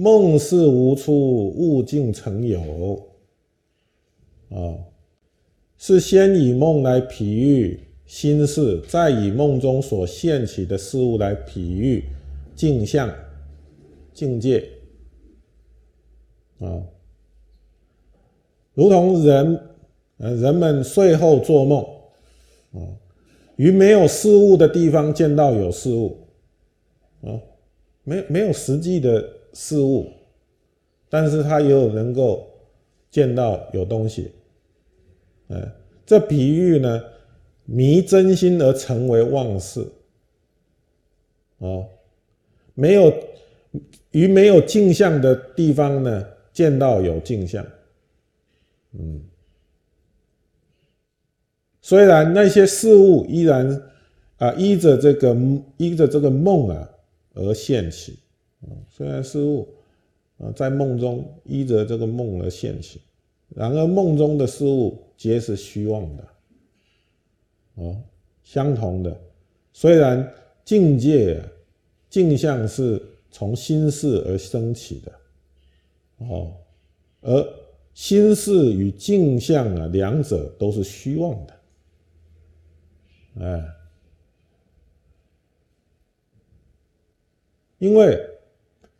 梦是无出，物尽成有。啊，是先以梦来比喻心事，再以梦中所现起的事物来比喻镜像、境界。啊，如同人，呃，人们睡后做梦，啊，于没有事物的地方见到有事物，啊，没没有实际的事物，但是他又能够见到有东西。哎，这比喻呢，迷真心而成为妄事，哦，没有于没有镜像的地方呢，见到有镜像，嗯，虽然那些事物依然啊依着这个依着这个梦啊而现起，虽然事物啊在梦中依着这个梦而现起。然而梦中的事物皆是虚妄的，哦，相同的。虽然境界镜像是从心事而升起的，哦，而心事与镜像啊，两者都是虚妄的，哎，因为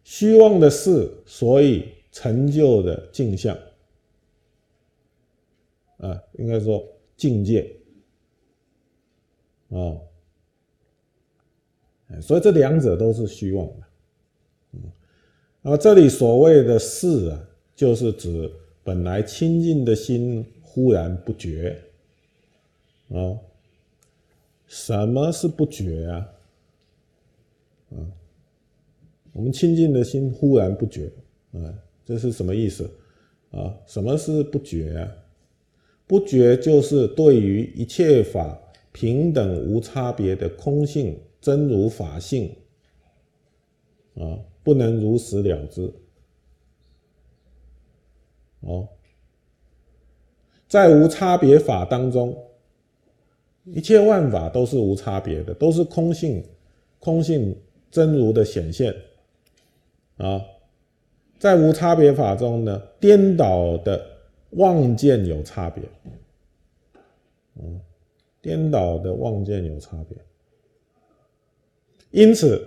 虚妄的事，所以成就的镜像。啊，应该说境界啊，所以这两者都是虚妄的。嗯，那么这里所谓的“事”啊，就是指本来清净的心忽然不觉啊。什么是不觉啊？啊，我们清净的心忽然不觉啊，这是什么意思啊？什么是不觉啊？不觉就是对于一切法平等无差别的空性真如法性啊，不能如实了之。哦，在无差别法当中，一切万法都是无差别的，都是空性，空性真如的显现。啊，在无差别法中呢，颠倒的。望见有差别，嗯，颠倒的望见有差别，因此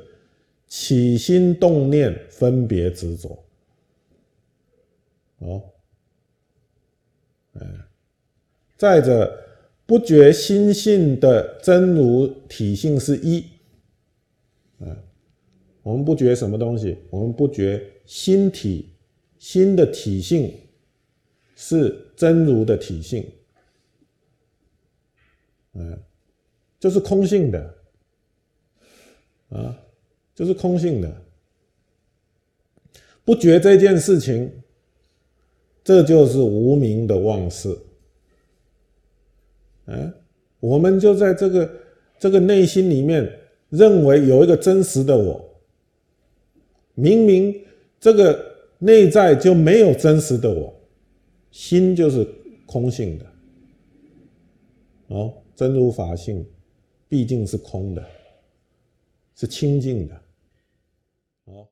起心动念分别执着，哦，哎，再者不觉心性的真如体性是一，啊，我们不觉什么东西？我们不觉心体心的体性。是真如的体性，嗯，就是空性的，啊，就是空性的，不觉这件事情，这就是无名的妄事，嗯，我们就在这个这个内心里面认为有一个真实的我，明明这个内在就没有真实的我。心就是空性的，哦，真如法性毕竟是空的，是清净的，哦。